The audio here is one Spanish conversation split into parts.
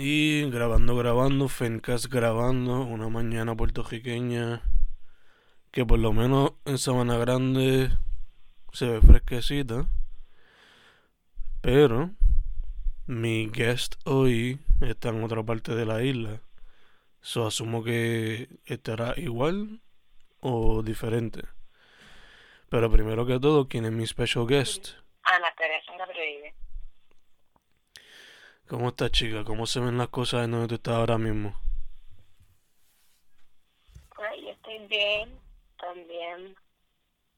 Y grabando, grabando, Fencast grabando, una mañana puertorriqueña que por lo menos en Sabana Grande se ve fresquecita. Pero mi guest hoy está en otra parte de la isla. So asumo que estará igual o diferente. Pero primero que todo, ¿quién es mi special guest? Ana Teresa Gabriel. ¿Cómo estás, chica? ¿Cómo se ven las cosas en donde tú estás ahora mismo? Pues yo estoy bien, también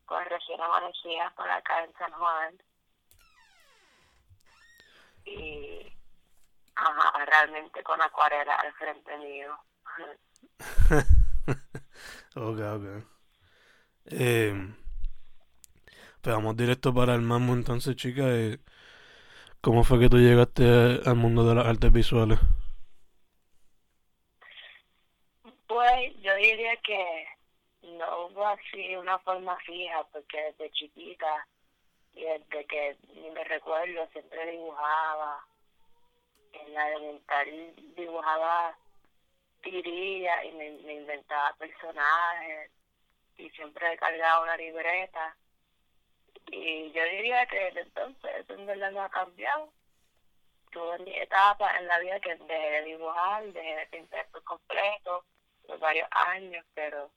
con recién amanecida por acá en San Juan. Y ajá, realmente con acuarela al frente mío. ok, ok. Eh, pues vamos directo para el mambo entonces, chica. Eh, ¿Cómo fue que tú llegaste al mundo de las artes visuales? Pues yo diría que no hubo así una forma fija, porque desde chiquita y desde que me recuerdo siempre dibujaba. En la elemental dibujaba tirillas y me, me inventaba personajes y siempre he cargado una libreta. Y yo diría que desde entonces eso en verdad no ha cambiado. Tuve mi etapa en la vida que dejé de dibujar, dejé de pintar por completo, por varios años, pero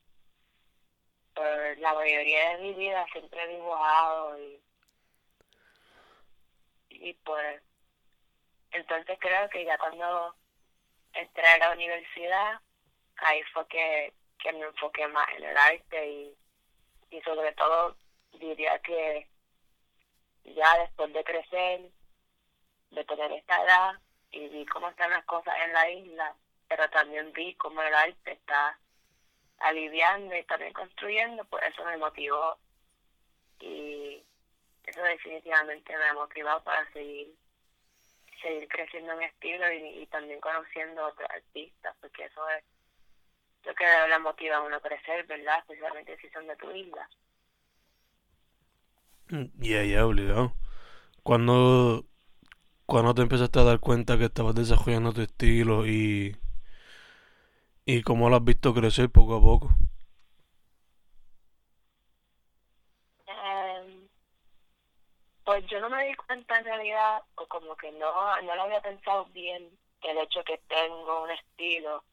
por la mayoría de mi vida siempre he dibujado y, y pues entonces creo que ya cuando entré a la universidad, ahí fue que, que me enfoqué más en el arte y, y sobre todo diría que ya después de crecer, de tener esta edad y vi cómo están las cosas en la isla, pero también vi cómo el arte está aliviando y también construyendo, pues eso me motivó y eso definitivamente me ha motivado para seguir seguir creciendo mi estilo y, también conociendo otros artistas, porque eso es lo que le motiva a uno a crecer, ¿verdad? Especialmente si son de tu isla. Ya, ya, obligado. ¿Cuándo, ¿Cuándo te empezaste a dar cuenta que estabas desarrollando tu estilo y, y cómo lo has visto crecer poco a poco? Em, pues yo no me di cuenta en realidad, o como que no, no lo había pensado bien, el hecho que tengo un estilo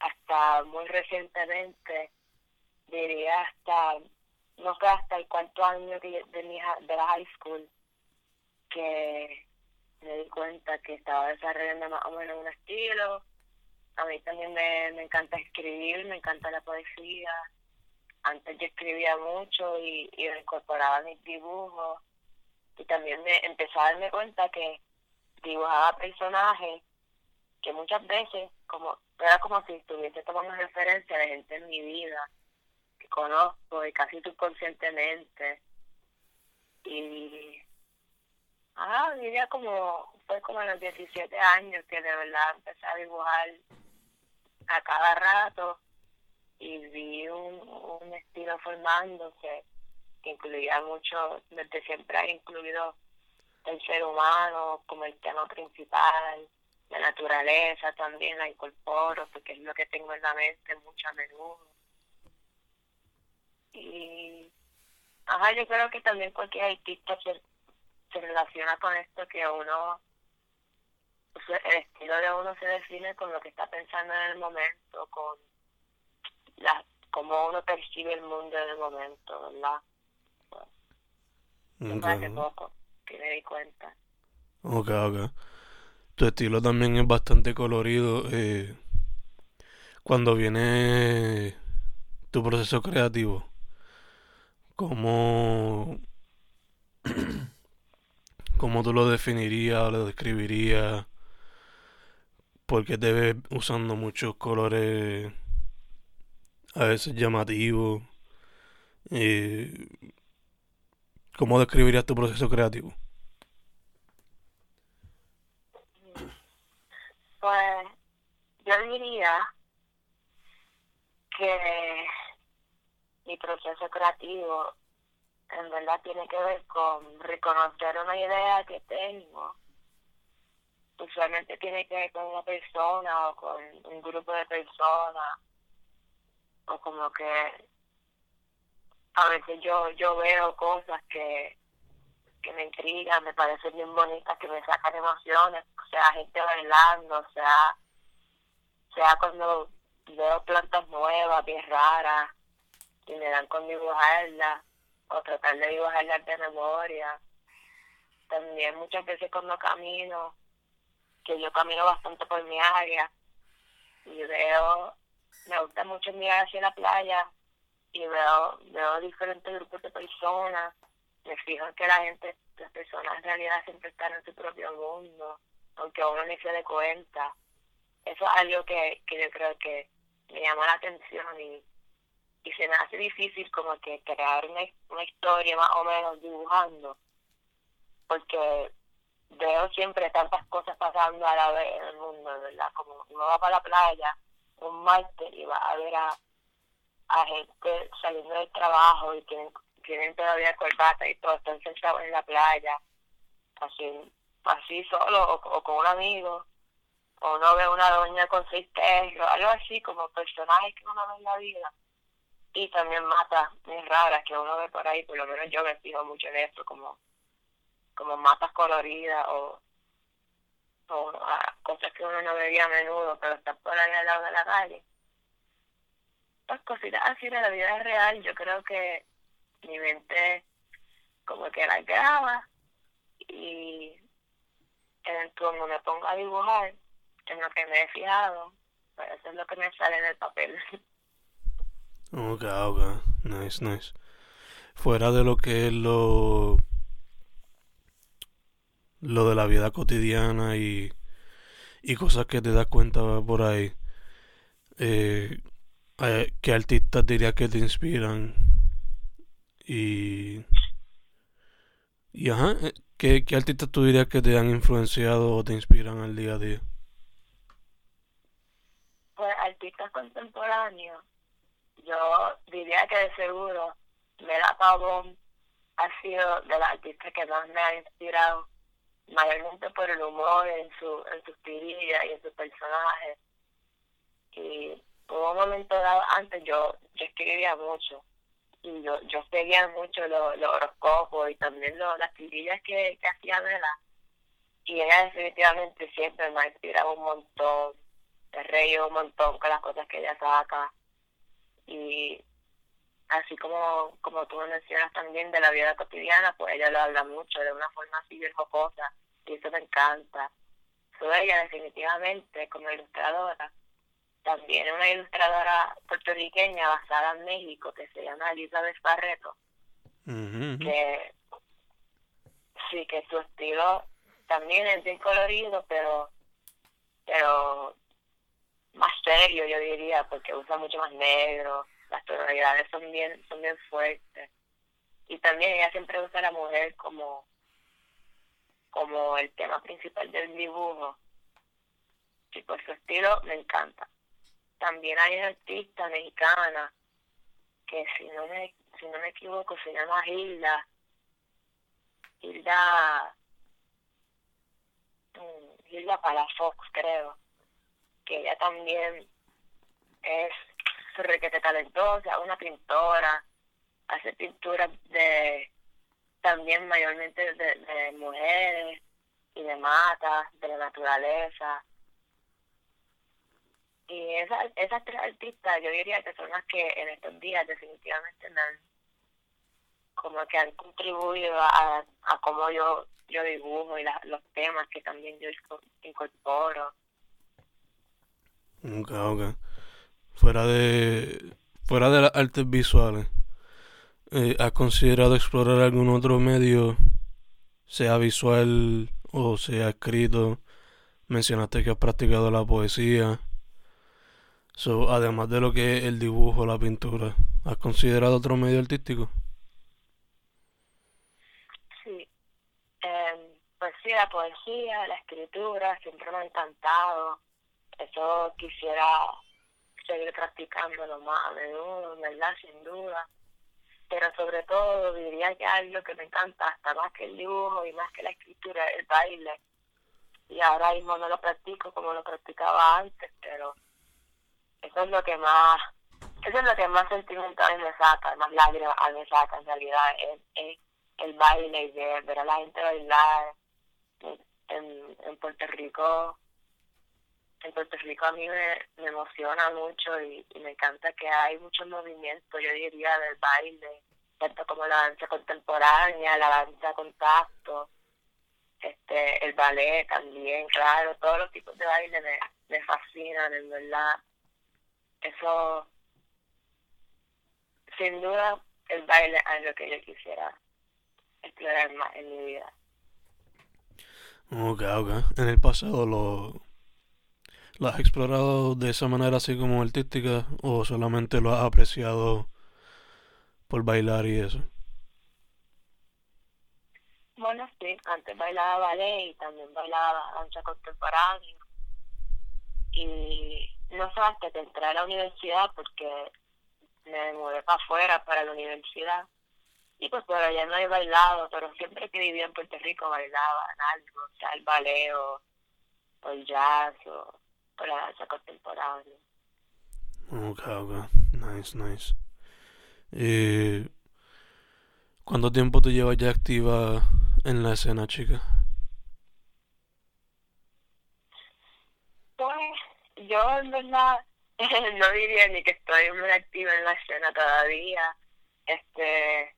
hasta muy recientemente, diría hasta, no fue hasta el cuarto año de, de, mi, de la high school, que me di cuenta que estaba desarrollando más o menos un estilo. A mí también me, me encanta escribir, me encanta la poesía. Antes yo escribía mucho y, y incorporaba mis dibujos. Y también me empecé a darme cuenta que dibujaba personajes que muchas veces como era como si estuviese tomando referencia de gente en mi vida conozco y casi subconscientemente. Y Ah, diría como, fue como a los 17 años que de verdad empecé a dibujar a cada rato y vi un, un estilo formándose que incluía mucho, desde siempre ha incluido el ser humano como el tema principal, la naturaleza también la incorporo porque es lo que tengo en la mente mucho a menudo. Y, ajá, yo creo que también cualquier artista se relaciona con esto que uno, el estilo de uno se define con lo que está pensando en el momento, con la, cómo uno percibe el mundo en el momento, ¿verdad? Okay. hace poco que me di cuenta. Ok, ok. Tu estilo también es bastante colorido. Eh, cuando viene tu proceso creativo, ¿cómo, ¿Cómo tú lo definirías o lo describirías? porque te ves usando muchos colores a veces llamativos. Eh, ¿Cómo describirías tu proceso creativo? Pues yo diría que mi proceso creativo en verdad tiene que ver con reconocer una idea que tengo. Usualmente tiene que ver con una persona o con un grupo de personas o como que a veces yo yo veo cosas que que me intrigan, me parecen bien bonitas, que me sacan emociones, o sea, gente bailando, o sea, sea cuando veo plantas nuevas, bien raras, y me dan con dibujarlas, o tratar de dibujarlas de memoria. También muchas veces cuando camino, que yo camino bastante por mi área, y veo, me gusta mucho mirar hacia la playa, y veo, veo diferentes grupos de personas, me fijo que la gente, las personas en realidad siempre están en su propio mundo, aunque uno ni se dé cuenta. Eso es algo que, que yo creo que me llama la atención y, y se me hace difícil como que crear una, una historia más o menos dibujando, porque veo siempre tantas cosas pasando a la vez en el mundo, ¿verdad? Como uno va para la playa un martes y va a ver a, gente saliendo del trabajo y tienen tienen todavía corbata y todo, están sentados en la playa, así, así solo o, con un amigo, o uno ve una doña con seis perros, algo así como personajes que uno ve en la vida. Y también matas muy raras que uno ve por ahí, por lo menos yo me fijo mucho en esto, como, como matas coloridas o, o ah, cosas que uno no veía a menudo, pero están por ahí al lado de la calle. Pues cositas así de la vida real, yo creo que mi mente como que la graba y cuando me pongo a dibujar en lo que me he fijado pues eso es lo que me sale en el papel ok ok nice nice fuera de lo que es lo lo de la vida cotidiana y y cosas que te das cuenta por ahí eh, ¿qué artistas dirías que te inspiran y. Y ajá, eh, ¿qué, ¿qué artistas tú dirías que te han influenciado o te inspiran al día a día? Pues artistas contemporáneos, yo diría que de seguro Mela Pavón ha sido de las artistas que más me ha inspirado, mayormente por el humor en, su, en sus tirillas y en sus personajes. Y hubo un momento dado, antes yo, yo escribía mucho, y yo, yo seguía mucho los, horóscopos y también las tirillas que, que hacía Vela. Y ella definitivamente siempre me ha inspirado un montón, he reído un montón con las cosas que ella saca. Y así como, como tú mencionas también de la vida cotidiana, pues ella lo habla mucho de una forma así bien jocosa y eso me encanta. Soy ella definitivamente como ilustradora también una ilustradora puertorriqueña basada en México que se llama Elizabeth Barreto, que sí, que su estilo también es bien colorido, pero pero serio yo diría, porque usa mucho más negro, las tonalidades son bien, son bien fuertes. Y también ella siempre usa a la mujer como, como el tema principal del dibujo. Y por su estilo me encanta también hay una artista mexicana que si no me si no me equivoco se llama Hilda Hilda mm, Hilda Palafox creo que ella también es requete talentosa una pintora hace pinturas de también mayormente de, de mujeres y de matas de la naturaleza y esas, esas tres artistas yo diría que son las que en estos días definitivamente me han, como que han contribuido a, a cómo yo, yo dibujo y los temas que también yo incorporo. Ok, ok. Fuera de, fuera de las artes visuales, eh, ¿has considerado explorar algún otro medio, sea visual o sea escrito, mencionaste que has practicado la poesía. So, además de lo que es el dibujo, la pintura, ¿has considerado otro medio artístico? Sí. Eh, pues sí, la poesía, la escritura, siempre me ha encantado. Eso quisiera seguir practicándolo más a menudo, ¿verdad? Sin duda. Pero sobre todo diría que algo que me encanta hasta más que el dibujo y más que la escritura, el baile. Y ahora mismo no lo practico como lo practicaba antes, pero eso es lo que más, eso es lo que más sentimental me saca, más lágrimas me saca en realidad, es, el baile y ver, a la gente bailar en, en Puerto Rico en Puerto Rico a mí me, emociona mucho y, me encanta que hay mucho movimiento, yo diría, del baile, tanto como la danza contemporánea, la danza con tacto, este, el ballet también, claro, todos los tipos de baile me, me fascinan, en verdad. Eso, sin duda, el baile es algo que yo quisiera explorar más en mi vida. Ok, ok. En el pasado lo ¿Lo has explorado de esa manera así como artística o solamente lo has apreciado por bailar y eso? Bueno, sí, antes bailaba ballet y también bailaba danza contemporánea. Y no sé hasta que entré a la universidad porque me mudé para afuera, para la universidad. Y pues por allá no he bailado, pero siempre que vivía en Puerto Rico bailaba algo, o sea, el ballet o, o el jazz o para esa contemporánea. Ok, ok. Nice, nice. Eh, ¿Cuánto tiempo te llevas ya activa en la escena, chica? Pues yo en verdad no diría ni que estoy muy activa en la escena todavía. Este,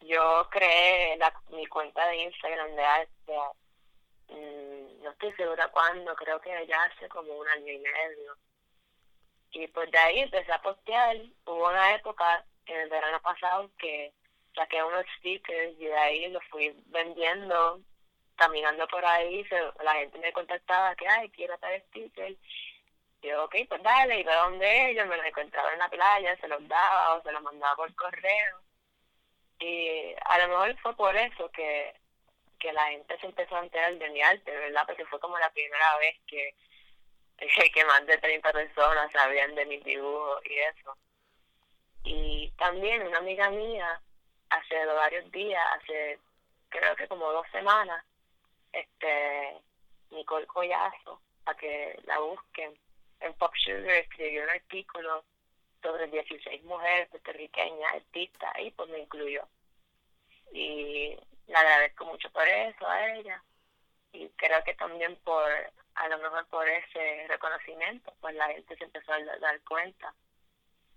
yo creé la, mi cuenta de Instagram de arte no estoy segura cuándo, creo que ya hace como un año y medio. Y pues de ahí empecé a postear. Hubo una época en el verano pasado que saqué unos stickers y de ahí los fui vendiendo, caminando por ahí. la gente me contactaba que, ay, quiero tal sticker. Yo, ok, pues dale, y de dónde ellos me los encontraba en la playa, se los daba o se los mandaba por correo. Y a lo mejor fue por eso que que la gente se empezó a enterar de mi arte, ¿verdad? Porque fue como la primera vez que, que más de 30 personas sabían de mis dibujos y eso. Y también una amiga mía, hace varios días, hace creo que como dos semanas, este Nicole Collazo, para que la busquen, en Pop Sugar escribió un artículo sobre 16 mujeres puertorriqueñas artistas y pues me incluyó. Y le agradezco mucho por eso a ella. Y creo que también por a lo mejor por ese reconocimiento pues la gente se empezó a dar cuenta.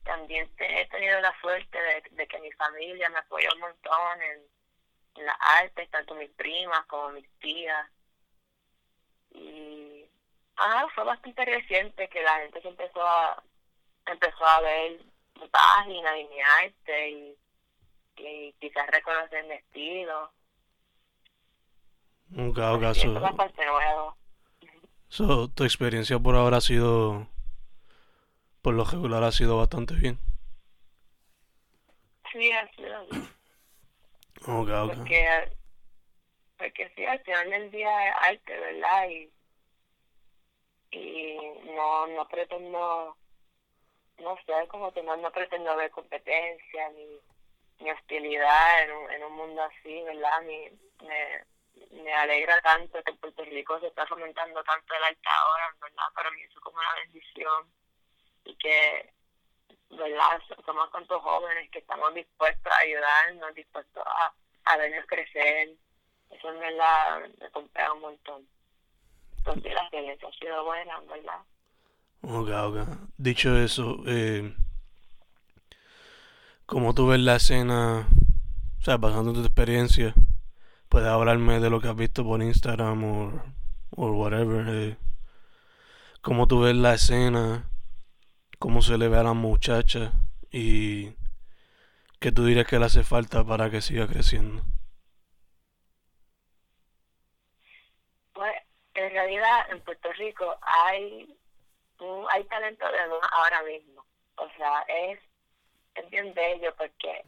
También he tenido la suerte de, que mi familia me apoyó un montón en, en las artes tanto mis primas como mis tías. Y ah fue bastante reciente que la gente se empezó a empezó a ver mi página y mi arte y, y quizás reconocer mi estilo un caso. So, tu experiencia por ahora ha sido, por lo regular, ha sido bastante bien. Sí, ha sido bien. Okay, Porque, porque sí, al final del día es arte, ¿verdad? Y, y no, no pretendo, no sé, como que no, no pretendo ver competencia ni, ni hostilidad en un, en un mundo así, ¿verdad? Ni, me, me alegra tanto que Puerto Rico se está fomentando tanto el arte ahora, ¿verdad? Para mí eso es como una bendición y que, ¿verdad? Somos tantos jóvenes que estamos dispuestos a ayudarnos, dispuestos a, a vernos crecer. Eso en verdad me compra un montón. Entonces la experiencia ha sido buena, ¿verdad? Ok, ok. Dicho eso, eh, ¿cómo tú ves la escena, o sea, basando en tu experiencia, puedes hablarme de lo que has visto por Instagram o, whatever. Eh. Cómo tú ves la escena, cómo se le ve a la muchacha y qué tú dirías que le hace falta para que siga creciendo. Pues en realidad en Puerto Rico hay hay talento de ahora mismo. O sea, es, es bien bello porque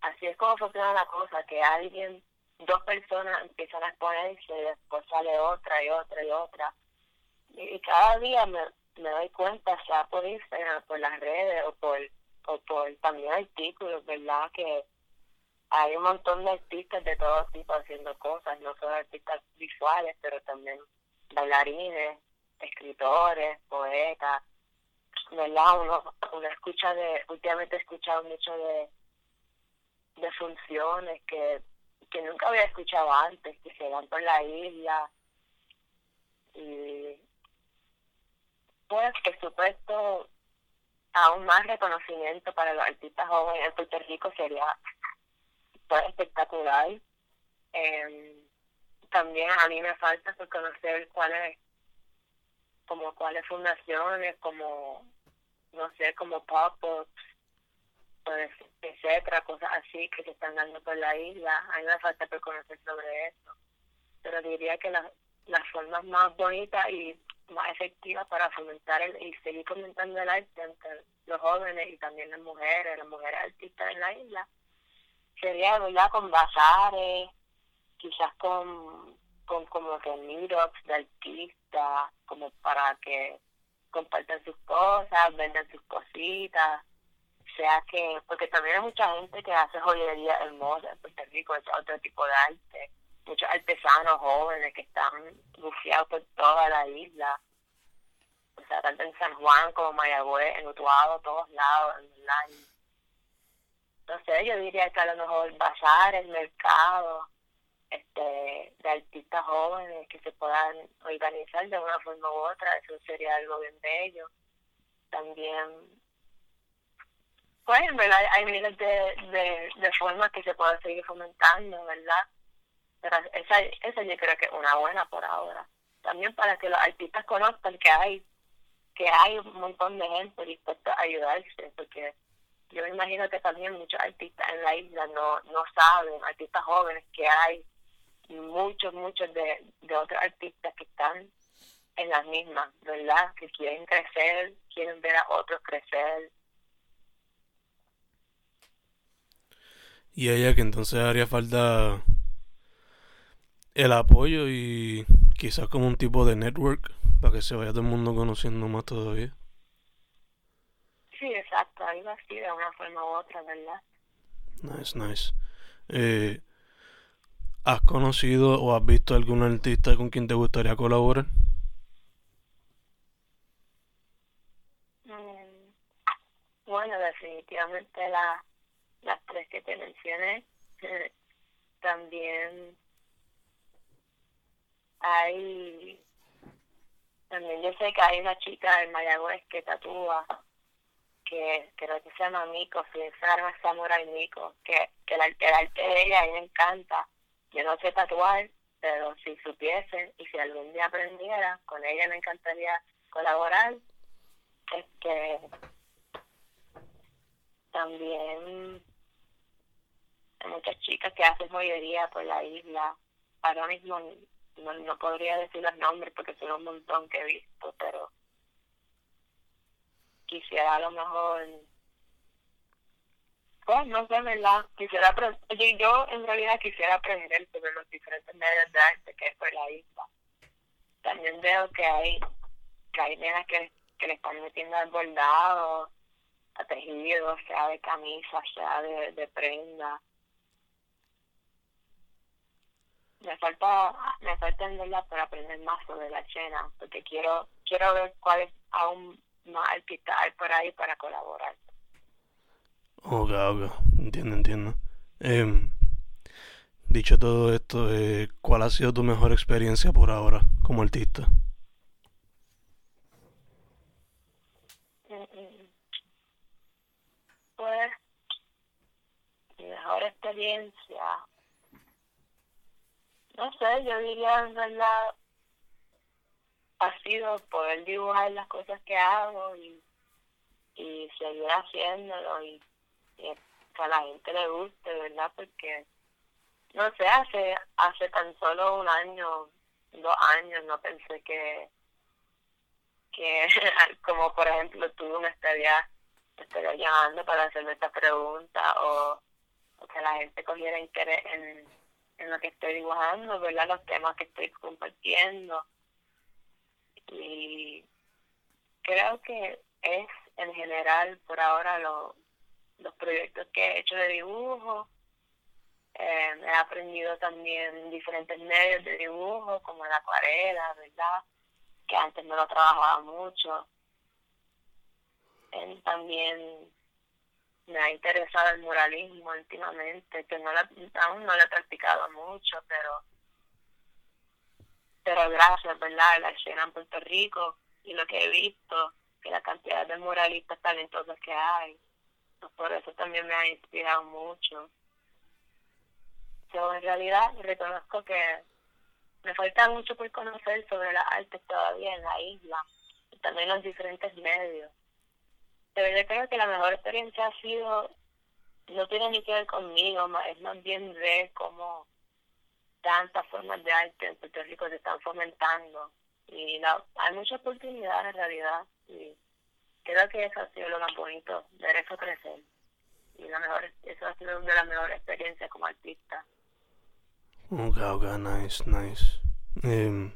así es como funciona la cosa, que alguien, dos personas empiezan a exponerse después sale otra y otra y otra. Y, cada día me, me doy cuenta, sea por Instagram, por las redes o por, o por también artículos, ¿verdad? Que hay un montón de artistas de todo tipo haciendo cosas, no solo artistas visuales, pero también bailarines, escritores, poetas, ¿verdad? Uno, uno escucha de, últimamente he escuchado mucho de, de funciones que, que nunca había escuchado antes, que se dan por la isla. Y pues, por supuesto, aún más reconocimiento para los artistas jóvenes en Puerto Rico sería pues, espectacular. Eh, también a mí me falta por conocer cuáles como cuáles fundaciones, como, no sé, como pop-ups, etcétera, cosas así que se están dando por la isla. A mí me falta por conocer sobre eso. Pero diría que las las formas más bonitas y más efectivas para fomentar el, y seguir fomentando el arte entre los jóvenes y también las mujeres, las mujeres artistas en la isla, sería, ¿verdad?, con bazares, quizás con con como que meetups de artistas, como para que compartan sus cosas, vendan sus cositas, sea que, porque también hay mucha gente que hace joyería hermosa en Puerto Rico, es otro tipo de arte, muchos artesanos jóvenes que están bufiados por toda la isla, o sea, tanto en San Juan como Mayagüez, en Utuado, todos lados, en la No yo diría que a lo mejor el mercado este, de artistas jóvenes que se puedan organizar de una forma u otra, eso sería algo bien bello. También, pues verdad hay miles de, de, formas que se pueden seguir fomentando, ¿verdad? Pero esa, esa yo creo que es una buena por ahora. También para que los artistas conozcan que hay que hay un montón de gente dispuesta a ayudarse, porque yo me imagino que también muchos artistas en la isla no, no saben, artistas jóvenes que hay muchos, muchos de, de otros artistas que están en las mismas, ¿verdad? Que quieren crecer, quieren ver a otros crecer. Y ella que entonces haría falta el apoyo y quizás como un tipo de network para que se vaya todo el mundo conociendo más todavía. Sí, exacto, algo así de una forma u otra, ¿verdad? Nice, nice. Eh, ¿Has conocido o has visto algún artista con quien te gustaría colaborar? Mm, bueno, definitivamente la, las tres que te mencioné. también hay, también yo sé que hay una chica en Mayagüez que tatúa, que creo que se llama Miko, si se llama Samurai Miko, que, que el, arte de ella a mí me encanta yo no sé tatuar, pero si supiesen y si algún día aprendiera, con ella me encantaría colaborar. Este, también muchas chicas que hacen joyería por la isla. Ahora mismo no, no podría decir los nombres porque son un montón que he visto, pero quisiera a lo mejor pues no sé, ¿verdad? Quisiera yo en realidad quisiera aprender sobre los diferentes medios de arte que es por la isla. También veo que hay que que, que le están metiendo al bordado, a tejido, sea de camisa, sea de, de prenda. Me falta, me falta en verdad para aprender más sobre la chena, porque quiero, quiero ver cuáles aún más hay por ahí para colaborar. Ok, ok, entiendo, entiendo. Eh, dicho todo esto, eh, ¿cuál ha sido tu mejor experiencia por ahora como artista? Pues, mi mejor experiencia, no sé, yo diría en verdad, ha sido poder dibujar las cosas que hago y, y seguir haciéndolo y que a la gente le guste, ¿verdad? Porque, no sé, hace, hace tan solo un año dos años no pensé que, que como por ejemplo tú me estarías, me estaría llamando para hacerme esta pregunta o, o que la gente cogiera interés en, en lo que estoy dibujando, ¿verdad? Los temas que estoy compartiendo. Y creo que es en general por ahora lo, los proyectos que he hecho de dibujo. Eh, he aprendido también diferentes medios de dibujo, como la acuarela, ¿verdad? Que antes no lo trabajaba mucho. también me ha interesado el muralismo últimamente, que no aún no lo he practicado mucho, pero pero gracias, ¿verdad? La escena en Puerto Rico y lo que he visto, que la cantidad de muralistas talentosos que hay, pues por eso también me ha inspirado mucho. Yo en realidad reconozco que me falta mucho por conocer sobre las artes todavía en la isla y también los diferentes medios pero yo creo que la mejor experiencia ha sido, no tiene ni que ver conmigo, es más bien ver cómo tantas formas de arte en Puerto Rico se están fomentando. Y hay muchas oportunidades en realidad. Y creo que eso ha sido lo más bonito, ver eso crecer. Y la mejor, eso ha sido una de las mejores experiencias como artista. Ok, ok, nice, nice. Em,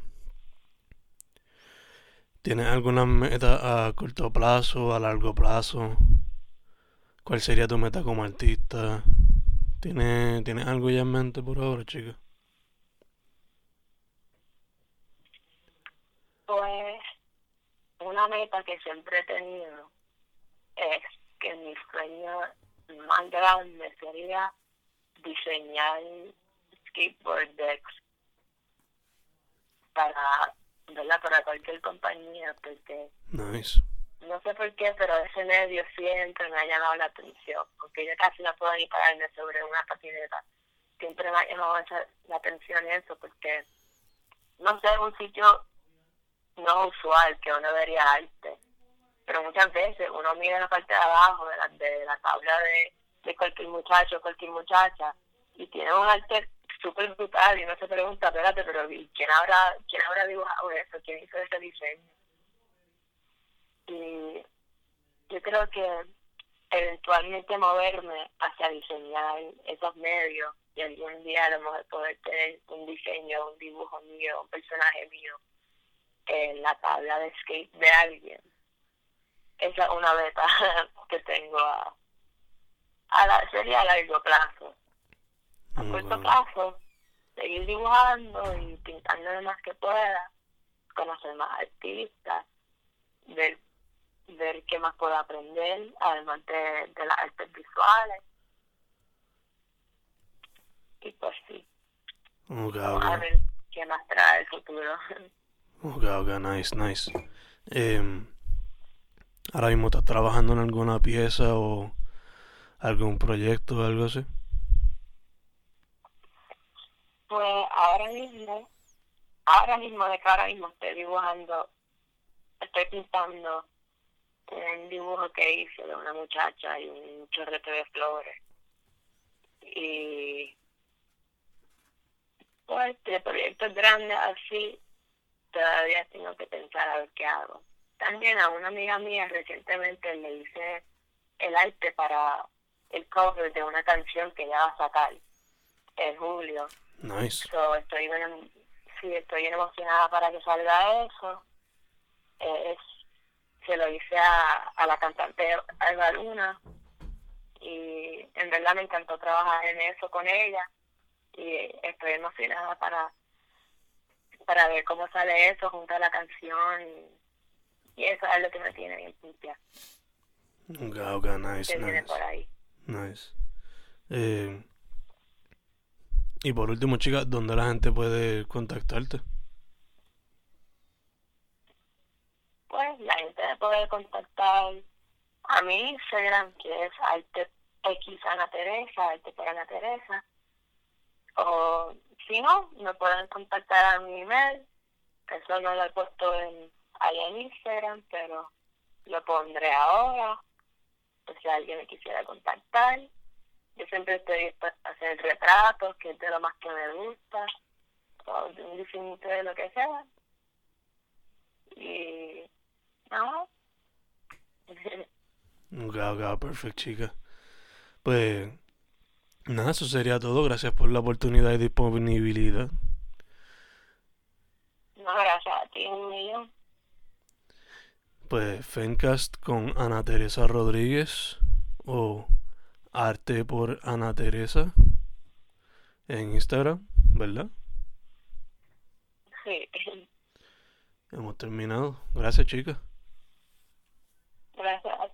¿Tienes alguna meta a corto plazo, a largo plazo? ¿Cuál sería tu meta como artista? ¿Tienes, ¿tienes algo ya en mente por ahora, chica? Pues una meta que siempre he tenido es que mi sueño más grande sería diseñar skateboard decks para ¿verdad? Para cualquier compañía, porque... Nice. No sé por qué, pero ese medio siempre me ha llamado la atención, porque yo casi no puedo ni pararme sobre una patineta. Siempre me ha llamado la atención eso, porque, no sé, un sitio no usual que uno vería arte. Pero muchas veces uno mira la parte de abajo de la, de la tabla de, de cualquier muchacho, cualquier muchacha, y tiene un arte súper brutal y uno se pregunta, espérate, pero ¿quién habrá, quién habrá dibujado eso? ¿Quién hizo ese diseño? Y yo creo que eventualmente moverme hacia diseñar esos medios y algún día a lo mejor poder tener un diseño, un dibujo mío, un personaje mío en la tabla de skate de alguien. Esa es una meta que tengo a, a la, sería a largo plazo a corto plazo, seguir dibujando y pintando lo más que pueda, conocer más artistas, ver, ver qué más puedo aprender, además de, las artes visuales. Y pues sí. A ver qué más trae el futuro. Ok, ok, nice, nice. Eh, ahora mismo estás trabajando en alguna pieza o algún proyecto o algo así. Pues ahora mismo, ahora mismo, de que ahora mismo estoy dibujando, estoy pintando un dibujo que hice de una muchacha y un chorrete de flores. Y pues de proyectos grandes así, todavía tengo que pensar a ver qué hago. También a una amiga mía recientemente le hice el arte para el cover de una canción que ya va a sacar en julio. Nice. So, estoy bien, sí, estoy emocionada para que salga eso. Eh, es, se lo hice a, a la cantante Alba Luna y en verdad me encantó trabajar en eso con ella y estoy emocionada para para ver cómo sale eso junto a la canción y, eso es lo que me tiene bien limpia. Okay, nice, nice. por ahí. Nice. Eh, y por último, chica, ¿dónde la gente puede contactarte? Pues la gente puede contactar a mi Instagram, que es Arte X Ana Teresa, Arte por Ana. O si no, me pueden contactar a mi email. Eso no lo he puesto en, ahí en Instagram, pero lo pondré ahora. Pues si alguien me quisiera contactar. Yo siempre estoy dispuesta a hacer retratos, que es de lo más que me gusta, un diseñito de lo que sea. Y nada. Ok, ok, perfecto, chica. Pues nada, eso sería todo. Gracias por la oportunidad y disponibilidad. No, gracias a ti, un millón. Pues Fencast con Ana Teresa Rodríguez o Arte por Ana Teresa en Instagram, ¿verdad? Sí. Hemos terminado. Gracias, chicas. Gracias